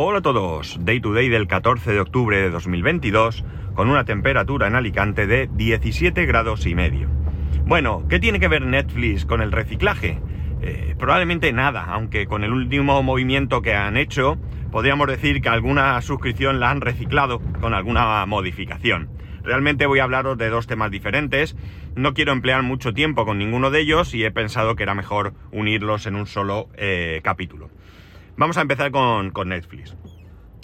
Hola a todos, Day to Day del 14 de octubre de 2022 con una temperatura en Alicante de 17 grados y medio. Bueno, ¿qué tiene que ver Netflix con el reciclaje? Eh, probablemente nada, aunque con el último movimiento que han hecho podríamos decir que alguna suscripción la han reciclado con alguna modificación. Realmente voy a hablaros de dos temas diferentes, no quiero emplear mucho tiempo con ninguno de ellos y he pensado que era mejor unirlos en un solo eh, capítulo. Vamos a empezar con, Netflix.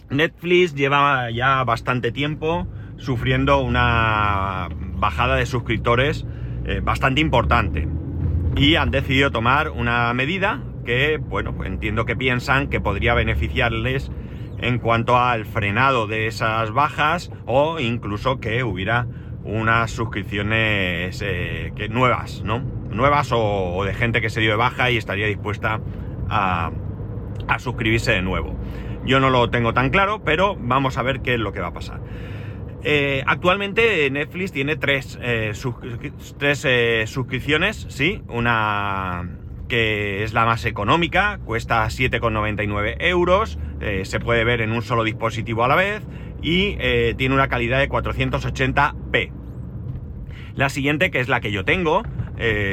Netflix lleva ya bastante tiempo sufriendo una bajada de suscriptores eh, bastante importante. Y han decidido tomar una medida que, bueno, pues entiendo que piensan que podría beneficiarles en cuanto al frenado de esas bajas o incluso que hubiera unas suscripciones eh, que nuevas, ¿no? Nuevas o, de gente que se dio de baja y estaría dispuesta a, a suscribirse de nuevo. Yo no lo tengo tan claro, pero vamos a ver qué es lo que va a pasar. Eh, actualmente Netflix tiene tres, eh, tres eh, suscripciones, sí, una que es la más económica, cuesta 7,99 euros, se puede ver en un solo dispositivo a la vez y tiene una calidad de 480p. La siguiente, que es la que yo tengo,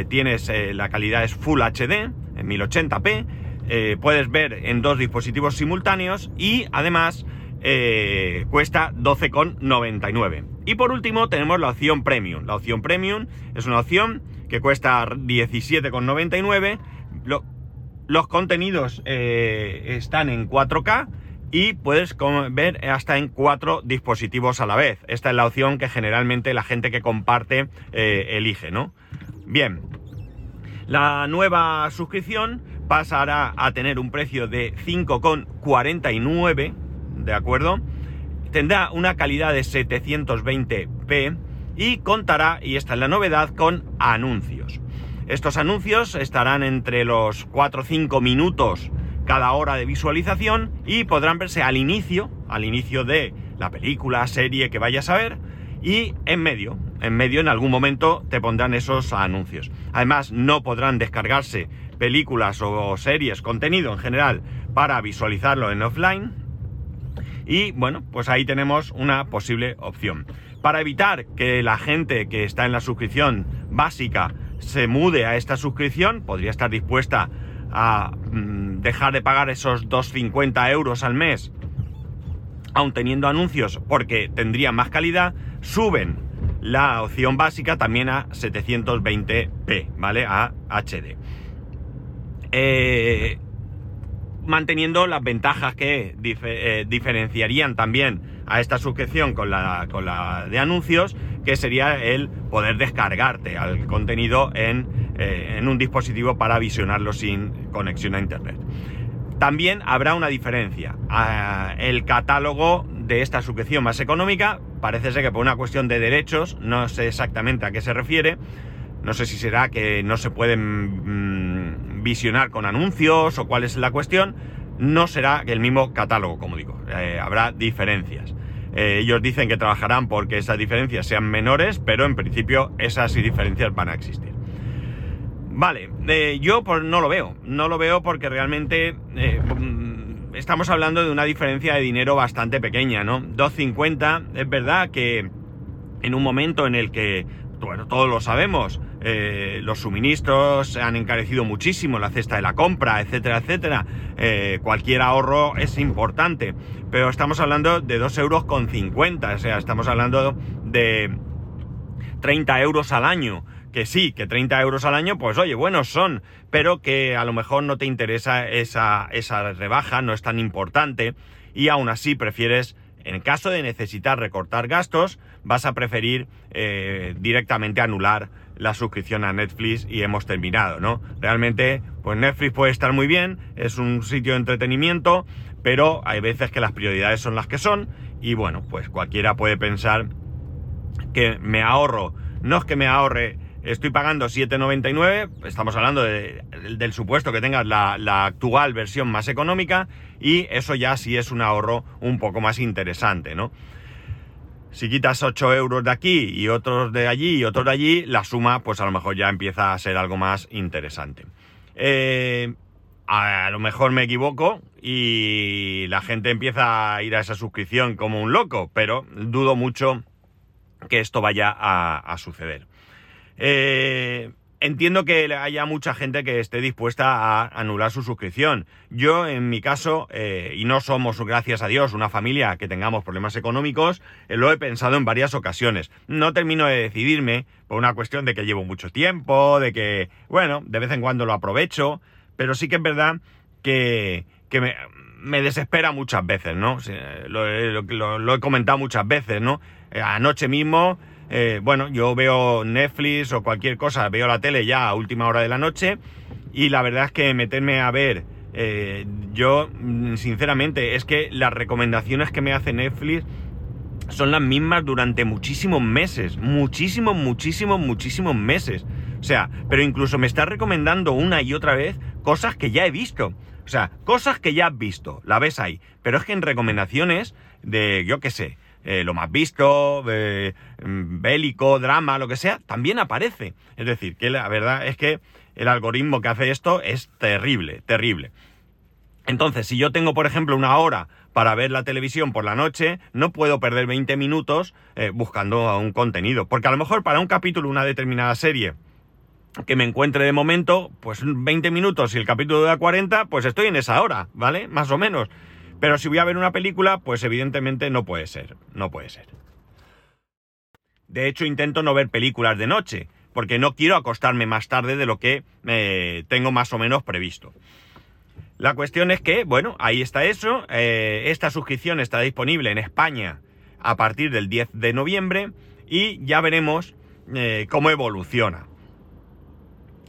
tienes la calidad es Full HD, en 1080p, eh, puedes ver en dos dispositivos simultáneos y además eh, cuesta 12,99. Y por último tenemos la opción Premium. La opción Premium es una opción que cuesta 17,99. los contenidos eh, están en 4K y puedes ver hasta en cuatro dispositivos a la vez. Esta es la opción que generalmente la gente que comparte elige, ¿no? Bien, la nueva suscripción pasará a tener un precio de 5,49, ¿de acuerdo? Tendrá una calidad de 720p y contará, y esta es la novedad, con anuncios. Estos anuncios estarán entre los 4 o 5 minutos cada hora de visualización y podrán verse al inicio, al inicio de la película, serie que vayas a ver, y en medio, en medio en algún momento te pondrán esos anuncios. Además, no podrán descargarse películas o series, contenido en general, para visualizarlo en offline. Y bueno, pues ahí tenemos una posible opción. Para evitar que la gente que está en la suscripción básica se mude a esta suscripción, podría estar dispuesta a mm, dejar de pagar esos 2,50 euros al mes, aun teniendo anuncios, porque tendría más calidad, suben la opción básica también a 720p, ¿vale? A HD. Eh, manteniendo las ventajas que eh, diferenciarían también a esta suscripción con la, con la, de anuncios, que sería el poder descargarte al contenido en, eh, en un dispositivo para visionarlo sin conexión a internet. También habrá una diferencia. Ah, el catálogo de esta suscripción más económica parece ser que por una cuestión de derechos, no sé exactamente a qué se refiere, no sé si será que no se pueden mm, visionar con anuncios o cuál es la cuestión. No será el mismo catálogo, como digo. Eh, habrá diferencias. Eh, ellos dicen que trabajarán porque esas diferencias sean menores, pero en principio esas diferencias van a existir. Vale, eh, yo pues no lo veo. No lo veo porque realmente mm, estamos hablando de una diferencia de dinero bastante pequeña, ¿no? 2.50, es verdad que en un momento en el que, bueno, todos lo sabemos, eh, los suministros se han encarecido muchísimo, la cesta de la compra, etcétera, etcétera. Eh, cualquier ahorro es importante, pero estamos hablando de 2 euros con 50, o sea, estamos hablando de 30 euros al año. Que sí, que 30 euros al año, pues oye, buenos son, pero que a lo mejor no te interesa esa, esa rebaja, no es tan importante, y aún así prefieres en caso de necesitar recortar gastos, vas a preferir eh, directamente anular la suscripción a Netflix y hemos terminado, ¿no? Realmente, pues Netflix puede estar muy bien, es un sitio de entretenimiento, pero hay veces que las prioridades son las que son y bueno, pues cualquiera puede pensar que me ahorro, no es que me ahorre, estoy pagando 7,99, estamos hablando del supuesto que tengas la, la actual versión más económica y eso ya sí es un ahorro un poco más interesante, ¿no? Si quitas 8 euros de aquí y otros de allí y otros de allí, la suma pues a lo mejor ya empieza a ser algo más interesante. Eh, a lo mejor me equivoco y la gente empieza a ir a esa suscripción como un loco, pero dudo mucho que esto vaya a, suceder. Eh, entiendo que haya mucha gente que esté dispuesta a anular su suscripción. Yo, en mi caso, eh, y no somos, gracias a Dios, una familia que tengamos problemas económicos, eh, lo he pensado en varias ocasiones. No termino de decidirme por una cuestión de que llevo mucho tiempo, de que, bueno, de vez en cuando lo aprovecho, pero sí que es verdad que, que me, desespera muchas veces, ¿no? Lo, he comentado muchas veces, ¿no? Eh, anoche mismo, eh, bueno, yo veo Netflix o cualquier cosa, veo la tele ya a última hora de la noche y la verdad es que meterme a ver, eh, yo mm, sinceramente es que las recomendaciones que me hace Netflix son las mismas durante muchísimos meses, muchísimos, muchísimos, muchísimos meses. O sea, pero incluso me está recomendando una y otra vez cosas que ya he visto. O sea, cosas que ya has visto, la ves ahí. Pero es que en recomendaciones de, yo qué sé, eh, lo más visto, eh, bélico, drama, lo que sea, también aparece. Es decir, que la verdad es que el algoritmo que hace esto es terrible, terrible. Entonces, si yo tengo, por ejemplo, una hora para ver la televisión por la noche, no puedo perder 20 minutos eh, buscando un contenido. Porque a lo mejor para un capítulo, una determinada serie, que me encuentre de momento, pues 20 minutos y el capítulo da 40, pues estoy en esa hora, ¿vale? Más o menos. Pero si voy a ver una película, pues evidentemente no puede ser, no puede ser. De hecho, intento no ver películas de noche, porque no quiero acostarme más tarde de lo que eh, tengo más o menos previsto. La cuestión es que, bueno, ahí está eso. Eh, esta suscripción está disponible en España a partir del 10 de noviembre y ya veremos eh, cómo evoluciona.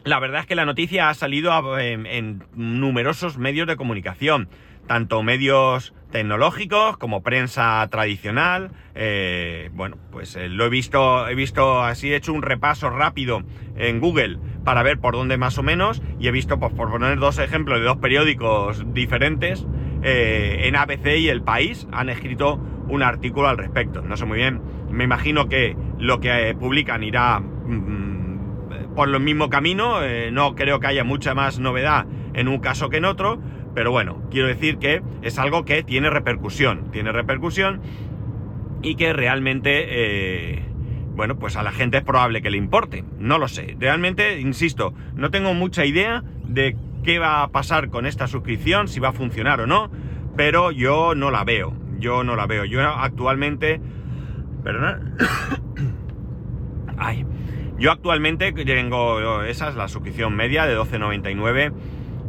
La verdad es que la noticia ha salido en, numerosos medios de comunicación, tanto medios tecnológicos como prensa tradicional. Eh, bueno, pues eh, lo he visto, he visto así, he hecho un repaso rápido en Google para ver por dónde más o menos y he visto, pues por poner dos ejemplos de dos periódicos diferentes, eh, en ABC y El País han escrito un artículo al respecto. No sé muy bien, me imagino que lo que publican irá... Mm, por el mismo camino, no creo que haya mucha más novedad en un caso que en otro, pero bueno, quiero decir que es algo que tiene repercusión, tiene repercusión y que realmente, eh, bueno, pues a la gente es probable que le importe, no lo sé, realmente, insisto, no tengo mucha idea de qué va a pasar con esta suscripción, si va a funcionar o no, pero yo no la veo, yo no la veo, yo actualmente, perdona, ay, yo actualmente tengo, esa es la suscripción media de 12.99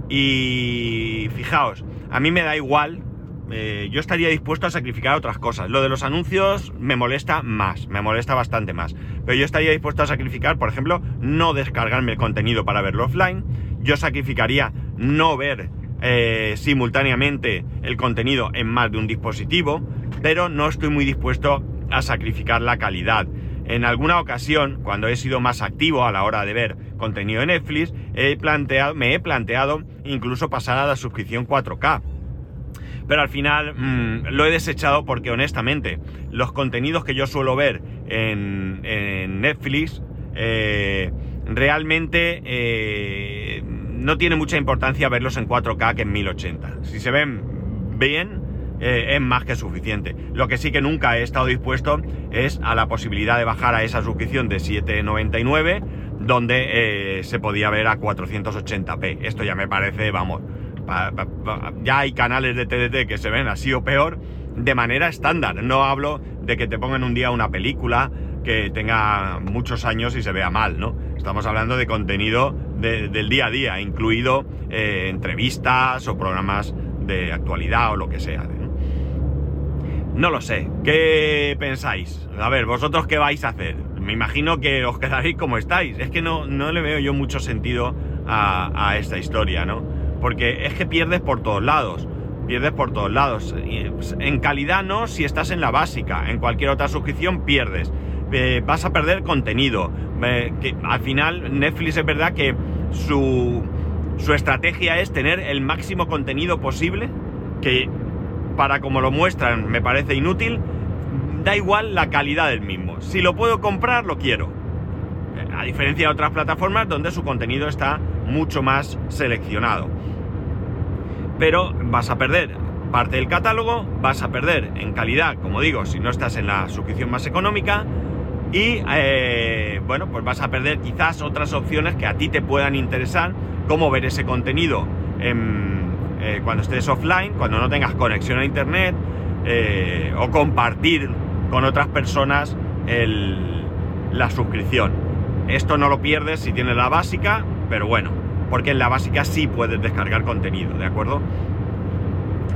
y fijaos, a mí me da igual, eh, yo estaría dispuesto a sacrificar otras cosas. Lo de los anuncios me molesta más, me molesta bastante más. Pero yo estaría dispuesto a sacrificar, por ejemplo, no descargarme el contenido para verlo offline. Yo sacrificaría no ver eh, simultáneamente el contenido en más de un dispositivo, pero no estoy muy dispuesto a sacrificar la calidad. En alguna ocasión, cuando he sido más activo a la hora de ver contenido de Netflix, he planteado, me he planteado incluso pasar a la suscripción 4K. Pero al final mm, lo he desechado porque honestamente los contenidos que yo suelo ver en, Netflix eh, realmente eh, no tiene mucha importancia verlos en 4K que en 1080. Si se ven bien, eh, es más que suficiente. Lo que sí que nunca he estado dispuesto es a la posibilidad de bajar a esa suscripción de 7,99 donde eh, se podía ver a 480p. Esto ya me parece, vamos, ya hay canales de TDT que se ven así o peor de manera estándar. No hablo de que te pongan un día una película que tenga muchos años y se vea mal, ¿no? Estamos hablando de contenido del día a día, incluido eh, entrevistas o programas de actualidad o lo que sea. No lo sé. ¿Qué pensáis? A ver, ¿vosotros qué vais a hacer? Me imagino que os quedaréis como estáis. Es que no, no le veo yo mucho sentido a, esta historia, ¿no? Porque es que pierdes por todos lados. Pierdes por todos lados. Pues, en calidad no, si estás en la básica. En cualquier otra suscripción pierdes. Eh, vas a perder contenido. Eh, que al final Netflix es verdad que su, su estrategia es tener el máximo contenido posible. Que para como lo muestran me parece inútil, da igual la calidad del mismo. Si lo puedo comprar, lo quiero. A diferencia de otras plataformas donde su contenido está mucho más seleccionado. pero vas a perder parte del catálogo, vas a perder en calidad, como digo, si no estás en la suscripción más económica, y eh, bueno, pues vas a perder quizás otras opciones que a ti te puedan interesar, como ver ese contenido eh, cuando estés offline, cuando no tengas conexión a internet, eh, o compartir con otras personas la suscripción. Esto no lo pierdes si tienes la básica, pero bueno, porque en la básica sí puedes descargar contenido, ¿de acuerdo?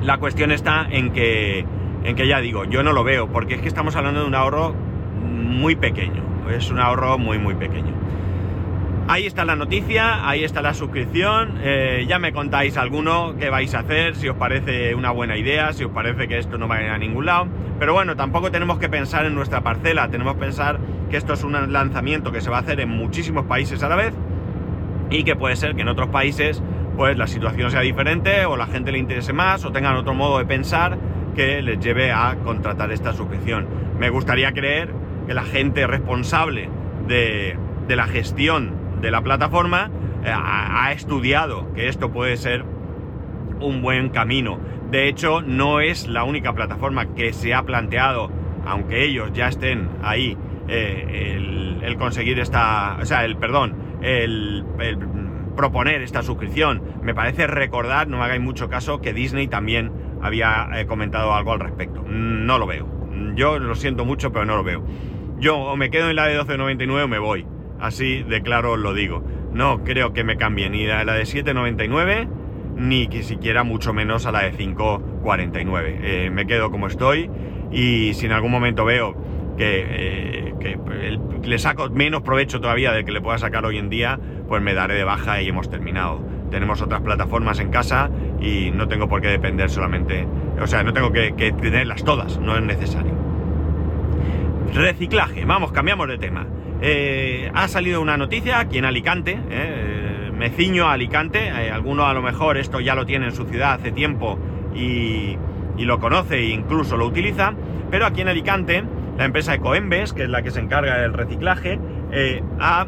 La cuestión está en que, en que ya digo, yo no lo veo, porque es que estamos hablando de un ahorro muy pequeño, es un ahorro muy muy pequeño. Ahí está la noticia, ahí está la suscripción, eh, ya me contáis alguno qué vais a hacer, si os parece una buena idea, si os parece que esto no va a ir a ningún lado, pero bueno, tampoco tenemos que pensar en nuestra parcela, tenemos que pensar que esto es un lanzamiento que se va a hacer en muchísimos países a la vez y que puede ser que en otros países pues la situación sea diferente o la gente le interese más o tengan otro modo de pensar que les lleve a contratar esta suscripción. Me gustaría creer que la gente responsable de, la gestión de la plataforma eh, ha, estudiado que esto puede ser un buen camino. De hecho, no es la única plataforma que se ha planteado, aunque ellos ya estén ahí, eh, el, conseguir esta, o sea, el perdón, el proponer esta suscripción. Me parece recordar, no me hagáis mucho caso, que Disney también había eh, comentado algo al respecto. No lo veo. Yo lo siento mucho, pero no lo veo. Yo o me quedo en la de 12.99 o me voy. Así de claro os lo digo. No creo que me cambie ni a la de 7.99 ni que siquiera mucho menos a la de 5.49. Eh, me quedo como estoy y si en algún momento veo que, eh, le saco menos provecho todavía del que le pueda sacar hoy en día, pues me daré de baja y hemos terminado. Tenemos otras plataformas en casa y no tengo por qué depender solamente, o sea, no tengo que, tenerlas todas, no es necesario. Reciclaje, vamos, cambiamos de tema. Eh, ha salido una noticia aquí en Alicante, eh, me ciño a Alicante, eh, a lo mejor esto ya lo tiene en su ciudad hace tiempo y, lo conoce e incluso lo utiliza, pero aquí en Alicante la empresa Ecoembes, que es la que se encarga del reciclaje, ha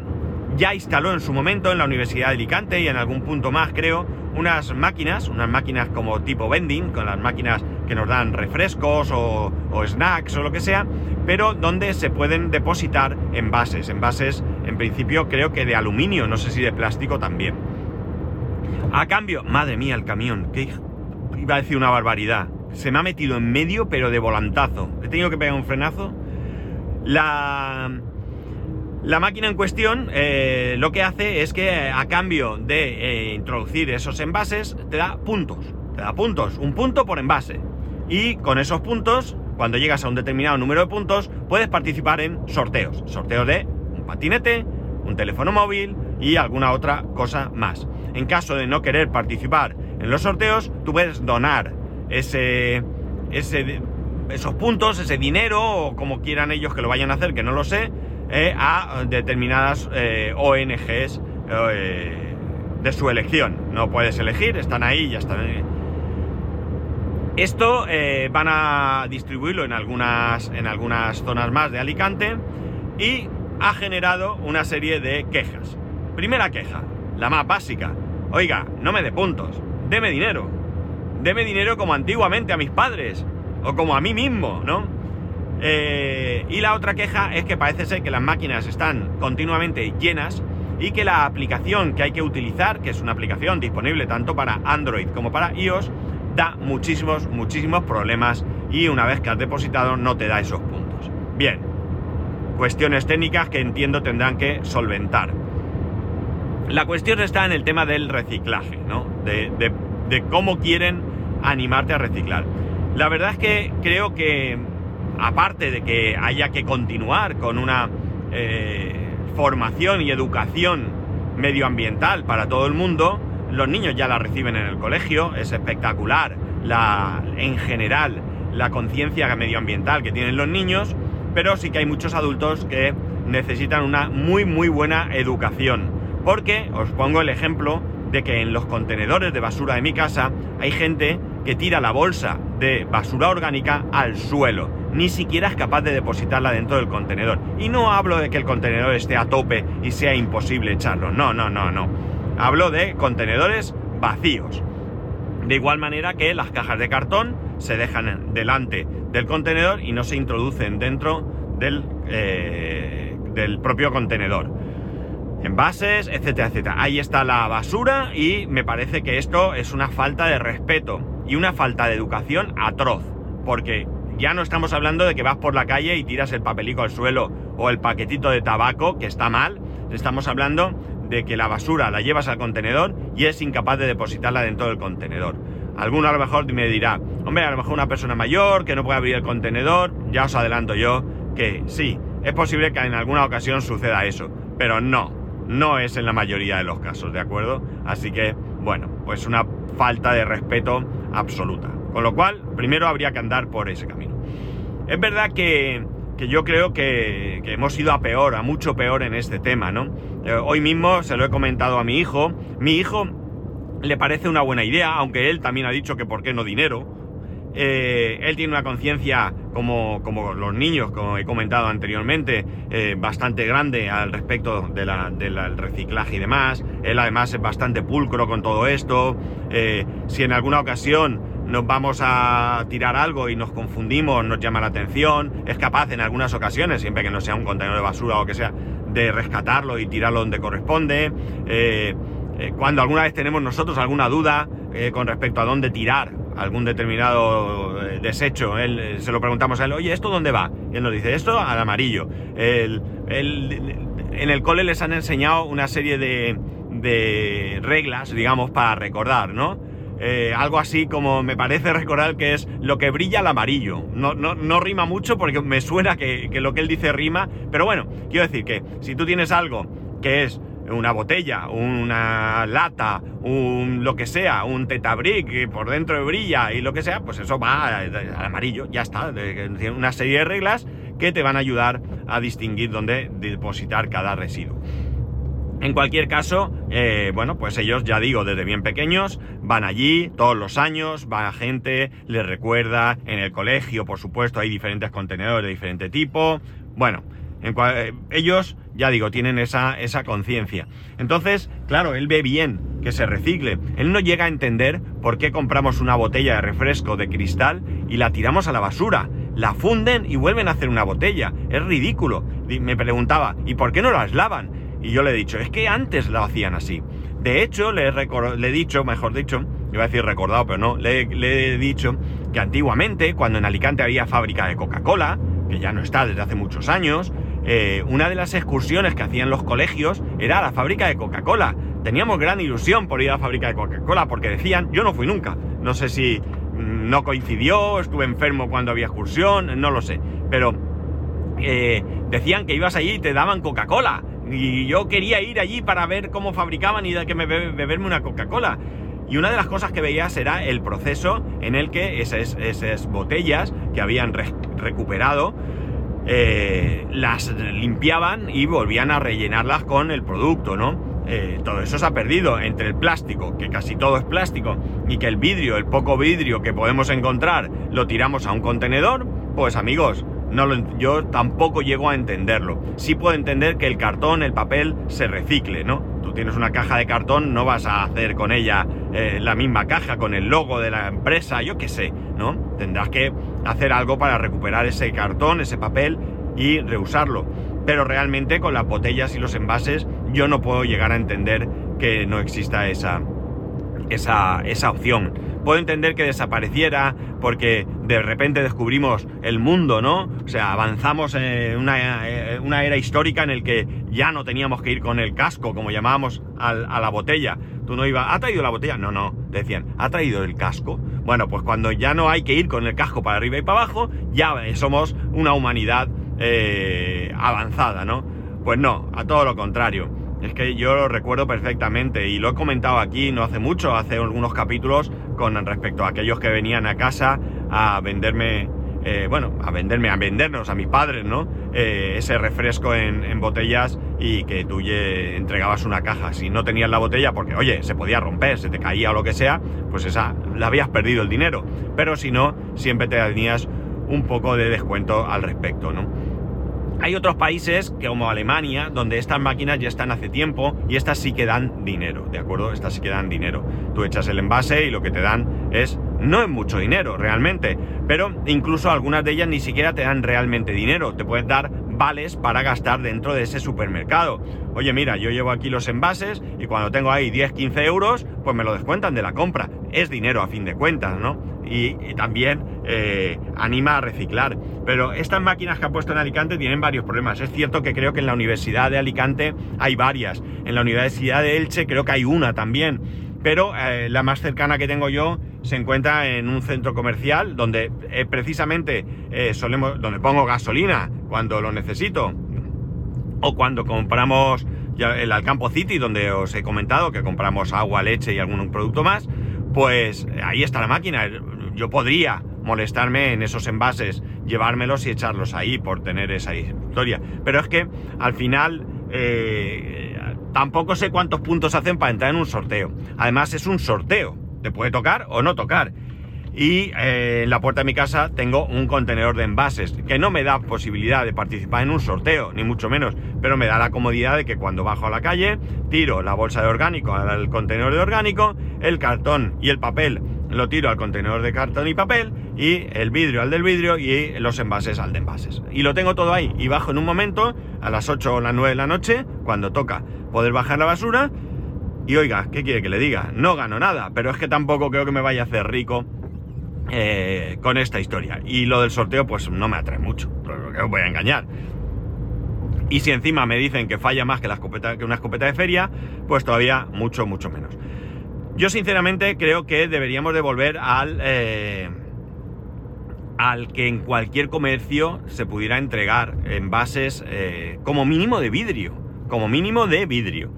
ya instaló en su momento en la Universidad de Alicante y en algún punto más, creo, unas máquinas, unas máquinas como tipo vending, con las máquinas que nos dan refrescos o, snacks o lo que sea, pero donde se pueden depositar envases, envases en principio creo que de aluminio, no sé si de plástico también. A cambio, madre mía, el camión, que iba a decir una barbaridad, se me ha metido en medio pero de volantazo, he tenido que pegar un frenazo. La, la máquina en cuestión eh, lo que hace es que a cambio de eh, introducir esos envases te da puntos. Te da puntos, un punto por envase. Y con esos puntos, cuando llegas a un determinado número de puntos, puedes participar en sorteos. Sorteos de un patinete, un teléfono móvil y alguna otra cosa más. En caso de no querer participar en los sorteos, tú puedes donar ese, ese, esos puntos, ese dinero, o como quieran ellos que lo vayan a hacer, que no lo sé, eh, a determinadas eh, ONGs eh, de su elección. No puedes elegir, están ahí ya están. Esto van a distribuirlo en algunas, en algunas zonas más de Alicante y ha generado una serie de quejas. Primera queja, la más básica. Oiga, no me dé puntos, deme dinero. Deme dinero como antiguamente a mis padres o como a mí mismo, ¿no? Eh, y la otra queja es que parece ser que las máquinas están continuamente llenas y que la aplicación que hay que utilizar, que es una aplicación disponible tanto para Android como para iOS, da muchísimos, muchísimos problemas y una vez que has depositado no te da esos puntos. Bien, cuestiones técnicas que entiendo tendrán que solventar. La cuestión está en el tema del reciclaje, ¿no? De, cómo quieren animarte a reciclar. La verdad es que creo que aparte de que haya que continuar con una eh, formación y educación medioambiental para todo el mundo, los niños ya la reciben en el colegio, es espectacular la, en general la conciencia medioambiental que tienen los niños, pero sí que hay muchos adultos que necesitan una muy muy buena educación. Porque os pongo el ejemplo de que en los contenedores de basura de mi casa hay gente que tira la bolsa de basura orgánica al suelo. Ni siquiera es capaz de depositarla dentro del contenedor. Y no hablo de que el contenedor esté a tope y sea imposible echarlo. No, no, no, no. Hablo de contenedores vacíos. De igual manera que las cajas de cartón se dejan delante del contenedor y no se introducen dentro del, eh, del propio contenedor. Envases, etcétera, etcétera. Ahí está la basura y me parece que esto es una falta de respeto y una falta de educación atroz. Porque ya no estamos hablando de que vas por la calle y tiras el papelico al suelo o el paquetito de tabaco, que está mal. Estamos hablando de que la basura la llevas al contenedor y es incapaz de depositarla dentro del contenedor. Alguno a lo mejor me dirá, hombre, a lo mejor una persona mayor que no puede abrir el contenedor, ya os adelanto yo que sí, es posible que en alguna ocasión suceda eso, pero no, no es en la mayoría de los casos, ¿de acuerdo? Así que, bueno, pues una falta de respeto absoluta. Con lo cual, primero habría que andar por ese camino. Es verdad que, yo creo que, hemos ido a peor, a mucho peor en este tema, ¿no? Eh, hoy mismo se lo he comentado a mi hijo. Mi hijo le parece una buena idea, aunque él también ha dicho que por qué no dinero. Eh, él tiene una conciencia como, como, los niños, como he comentado anteriormente, eh, bastante grande al respecto del reciclaje y demás. Él además es bastante pulcro con todo esto. Si en alguna ocasión nos vamos a tirar algo y nos confundimos, nos llama la atención, es capaz en algunas ocasiones, siempre que no sea un contenedor de basura o que sea, de rescatarlo y tirarlo donde corresponde. cuando alguna vez tenemos nosotros alguna duda con respecto a dónde tirar algún determinado eh, desecho, él, eh, se lo preguntamos a él, oye, ¿esto dónde va? Y él nos dice, esto al amarillo. en el cole les han enseñado una serie de, de reglas, digamos, para recordar, ¿no? Eh, algo así como me parece recordar que es lo que brilla al amarillo. No, no, no rima mucho porque me suena que, que, lo que él dice rima, pero bueno, quiero decir que si tú tienes algo que es una botella, una lata, un lo que sea, un tetabric que por dentro brilla y lo que sea, pues eso va al amarillo, ya está. Una serie de reglas que te van a ayudar a distinguir dónde depositar cada residuo. En cualquier caso, eh, bueno, pues ellos, ya digo, desde bien pequeños, van allí todos los años, va gente, les recuerda, en el colegio, por supuesto, hay diferentes contenedores de diferente tipo. Bueno, en eh, ellos, ya digo, tienen esa, esa conciencia. Entonces, claro, él ve bien que se recicle. Él no llega a entender por qué compramos una botella de refresco de cristal y la tiramos a la basura. La funden y vuelven a hacer una botella. Es ridículo. Me preguntaba, ¿y por qué no las lavan? Y yo le he dicho, es que antes lo hacían así. De hecho, le he, dicho, mejor dicho, iba a decir recordado, pero no, le, le he dicho que antiguamente, cuando en Alicante había fábrica de Coca-Cola, que ya no está desde hace muchos años, eh, una de las excursiones que hacían los colegios era a la fábrica de Coca-Cola. Teníamos gran ilusión por ir a la fábrica de Coca-Cola porque decían, yo no fui nunca, no sé si mm, no coincidió, estuve enfermo cuando había excursión, no lo sé, pero eh, decían que ibas allí y te daban Coca-Cola. Y yo quería ir allí para ver cómo fabricaban y que me beberme una Coca-Cola. Y una de las cosas que veías era el proceso en el que esas, esas botellas que habían recuperado eh, las limpiaban y volvían a rellenarlas con el producto, ¿no? Eh, todo eso se ha perdido entre el plástico, que casi todo es plástico, y que el vidrio, el poco vidrio que podemos encontrar, lo tiramos a un contenedor, pues amigos, no lo, yo tampoco llego a entenderlo. Sí puedo entender que el cartón, el papel, se recicle, ¿no? Tú tienes una caja de cartón, no vas a hacer con ella eh, la misma caja, con el logo de la empresa, yo qué sé, ¿no? Tendrás que hacer algo para recuperar ese cartón, ese papel y reusarlo. Pero realmente con las botellas y los envases yo no puedo llegar a entender que no exista esa, esa, esa opción puedo entender que desapareciera porque de repente descubrimos el mundo, ¿no? O sea, avanzamos en una, eh, era histórica en el que ya no teníamos que ir con el casco, como llamábamos a la botella. Tú no ibas, ¿ha traído la botella? No, no, decían, ¿ha traído el casco? Bueno, pues cuando ya no hay que ir con el casco para arriba y para abajo, ya somos una humanidad eh, avanzada, ¿no? Pues no, a todo lo contrario. Es que yo lo recuerdo perfectamente y lo he comentado aquí no hace mucho, hace algunos capítulos con respecto a aquellos que venían a casa a venderme, eh, bueno, a venderme, a vendernos a mis padres, ¿no? Eh, ese refresco en, botellas y que tú entregabas una caja. Si no tenías la botella, porque oye, se podía romper, se te caía o lo que sea, pues esa, la habías perdido el dinero. Pero si no, siempre te tenías un poco de descuento al respecto, ¿no? Hay otros países como Alemania, donde estas máquinas ya están hace tiempo y estas sí que dan dinero, ¿de acuerdo? Estas sí que dan dinero. Tú echas el envase y lo que te dan es, no es mucho dinero realmente, pero incluso algunas de ellas ni siquiera te dan realmente dinero, te pueden dar vales para gastar dentro de ese supermercado. Oye, mira, yo llevo aquí los envases y cuando tengo ahí 10, 15 euros, pues me lo descuentan de la compra. Es dinero a fin de cuentas, ¿no? Y, también eh, anima a reciclar. Pero estas máquinas que ha puesto en Alicante tienen varios problemas. Es cierto que creo que en la Universidad de Alicante hay varias. En la Universidad de Elche creo que hay una también. Pero eh, la más cercana que tengo yo se encuentra en un centro comercial donde eh, precisamente solemos, donde pongo gasolina cuando lo necesito o cuando compramos el Alcampo City donde os he comentado que compramos agua, leche y algún producto más, pues ahí está la máquina. Yo podría molestarme en esos envases, llevármelos y echarlos ahí por tener esa historia. Pero es que al final eh, tampoco sé cuántos puntos hacen para entrar en un sorteo. Además es un sorteo. Te puede tocar o no tocar. Y eh, en la puerta de mi casa tengo un contenedor de envases, que no me da posibilidad de participar en un sorteo, ni mucho menos, pero me da la comodidad de que cuando bajo a la calle, tiro la bolsa de orgánico al contenedor de orgánico, el cartón y el papel lo tiro al contenedor de cartón y papel, y el vidrio al del vidrio y los envases al de envases. Y lo tengo todo ahí, y bajo en un momento, a las 8 o las 9 de la noche, cuando toca poder bajar la basura, y oiga, ¿qué quiere que le diga? No gano nada, pero es que tampoco creo que me vaya a hacer rico eh, con esta historia. Y lo del sorteo, pues no me atrae mucho, que os voy a engañar. Y si encima me dicen que falla más que, la escopeta, que una escopeta de feria, pues todavía mucho, mucho menos. Yo sinceramente creo que deberíamos de volver al, eh, al que en cualquier comercio se pudiera entregar envases eh, como mínimo de vidrio. Como mínimo de vidrio.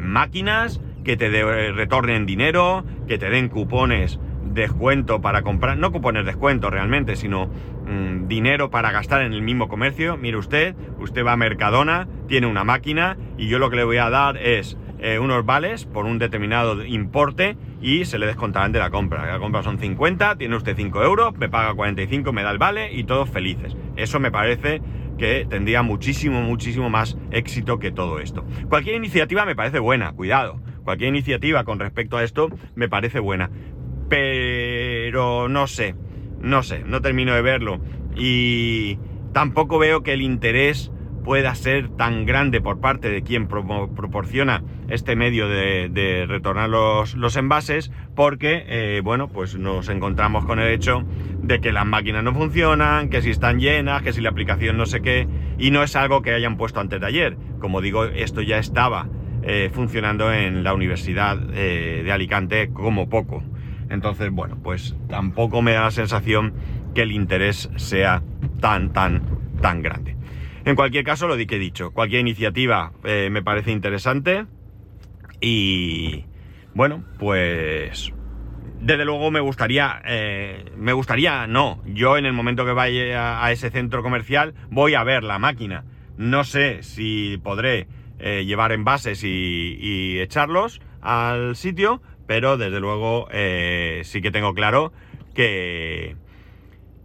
Máquinas que te retornen dinero, que te den cupones descuento para comprar, no cupones descuento realmente, sino mm, dinero para gastar en el mismo comercio. Mire usted, usted va a Mercadona, tiene una máquina y yo lo que le voy a dar es eh, unos vales por un determinado importe y se le descontarán de la compra. La compra son 50, tiene usted 5 euros, me paga 45, me da el vale y todos felices. Eso me parece que tendría muchísimo, muchísimo más éxito que todo esto. Cualquier iniciativa me parece buena, cuidado. Cualquier iniciativa con respecto a esto me parece buena. Pero no sé, no sé, no termino de verlo. Y tampoco veo que el interés pueda ser tan grande por parte de quien proporciona este medio de, retornar los, envases, porque, eh, bueno, pues nos encontramos con el hecho de que las máquinas no funcionan, que si están llenas, que si la aplicación no sé qué, y no es algo que hayan puesto antes de ayer. Como digo, esto ya estaba eh, funcionando en la Universidad eh, de Alicante como poco. Entonces, bueno, pues tampoco me da la sensación que el interés sea tan, tan, tan grande. En cualquier caso, lo que he dicho, cualquier iniciativa eh, me parece interesante y bueno, pues desde luego me gustaría, eh, me gustaría, no, yo en el momento que vaya a, ese centro comercial voy a ver la máquina. No sé si podré eh, llevar envases y, y, echarlos al sitio, pero desde luego sí que tengo claro que,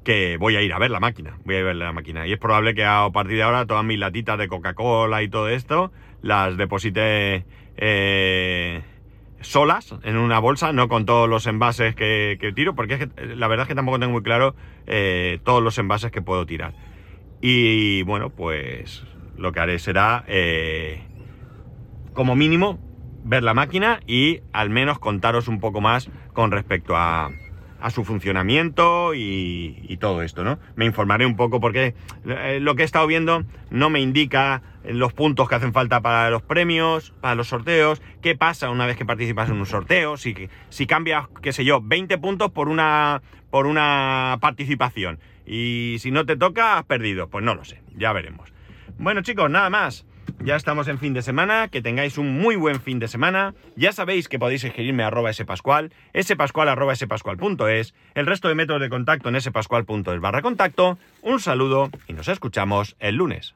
que voy a ir a ver la máquina, voy a ver la máquina. Y es probable que a partir de ahora todas mis latitas de Coca-Cola y todo esto las deposite eh, solas en una bolsa, no con todos los envases que, tiro, porque es que, la verdad es que tampoco tengo muy claro eh, todos los envases que puedo tirar. Y bueno, pues lo que haré será, eh, como mínimo, ver la máquina y al menos contaros un poco más con respecto a, su funcionamiento y, todo esto, ¿no? Me informaré un poco porque eh, lo que he estado viendo no me indica los puntos que hacen falta para los premios, para los sorteos, qué pasa una vez que participas en un sorteo, si, si cambias, qué sé yo, 20 puntos por una, por una participación y si no te toca, has perdido, pues no lo sé, ya veremos. Bueno chicos, nada más. Ya estamos en fin de semana, que tengáis un muy buen fin de semana. Ya sabéis que podéis escribirme a arroba spascual, spascual arroba el resto de métodos de contacto en spascual.es barra contacto. Un saludo y nos escuchamos el lunes.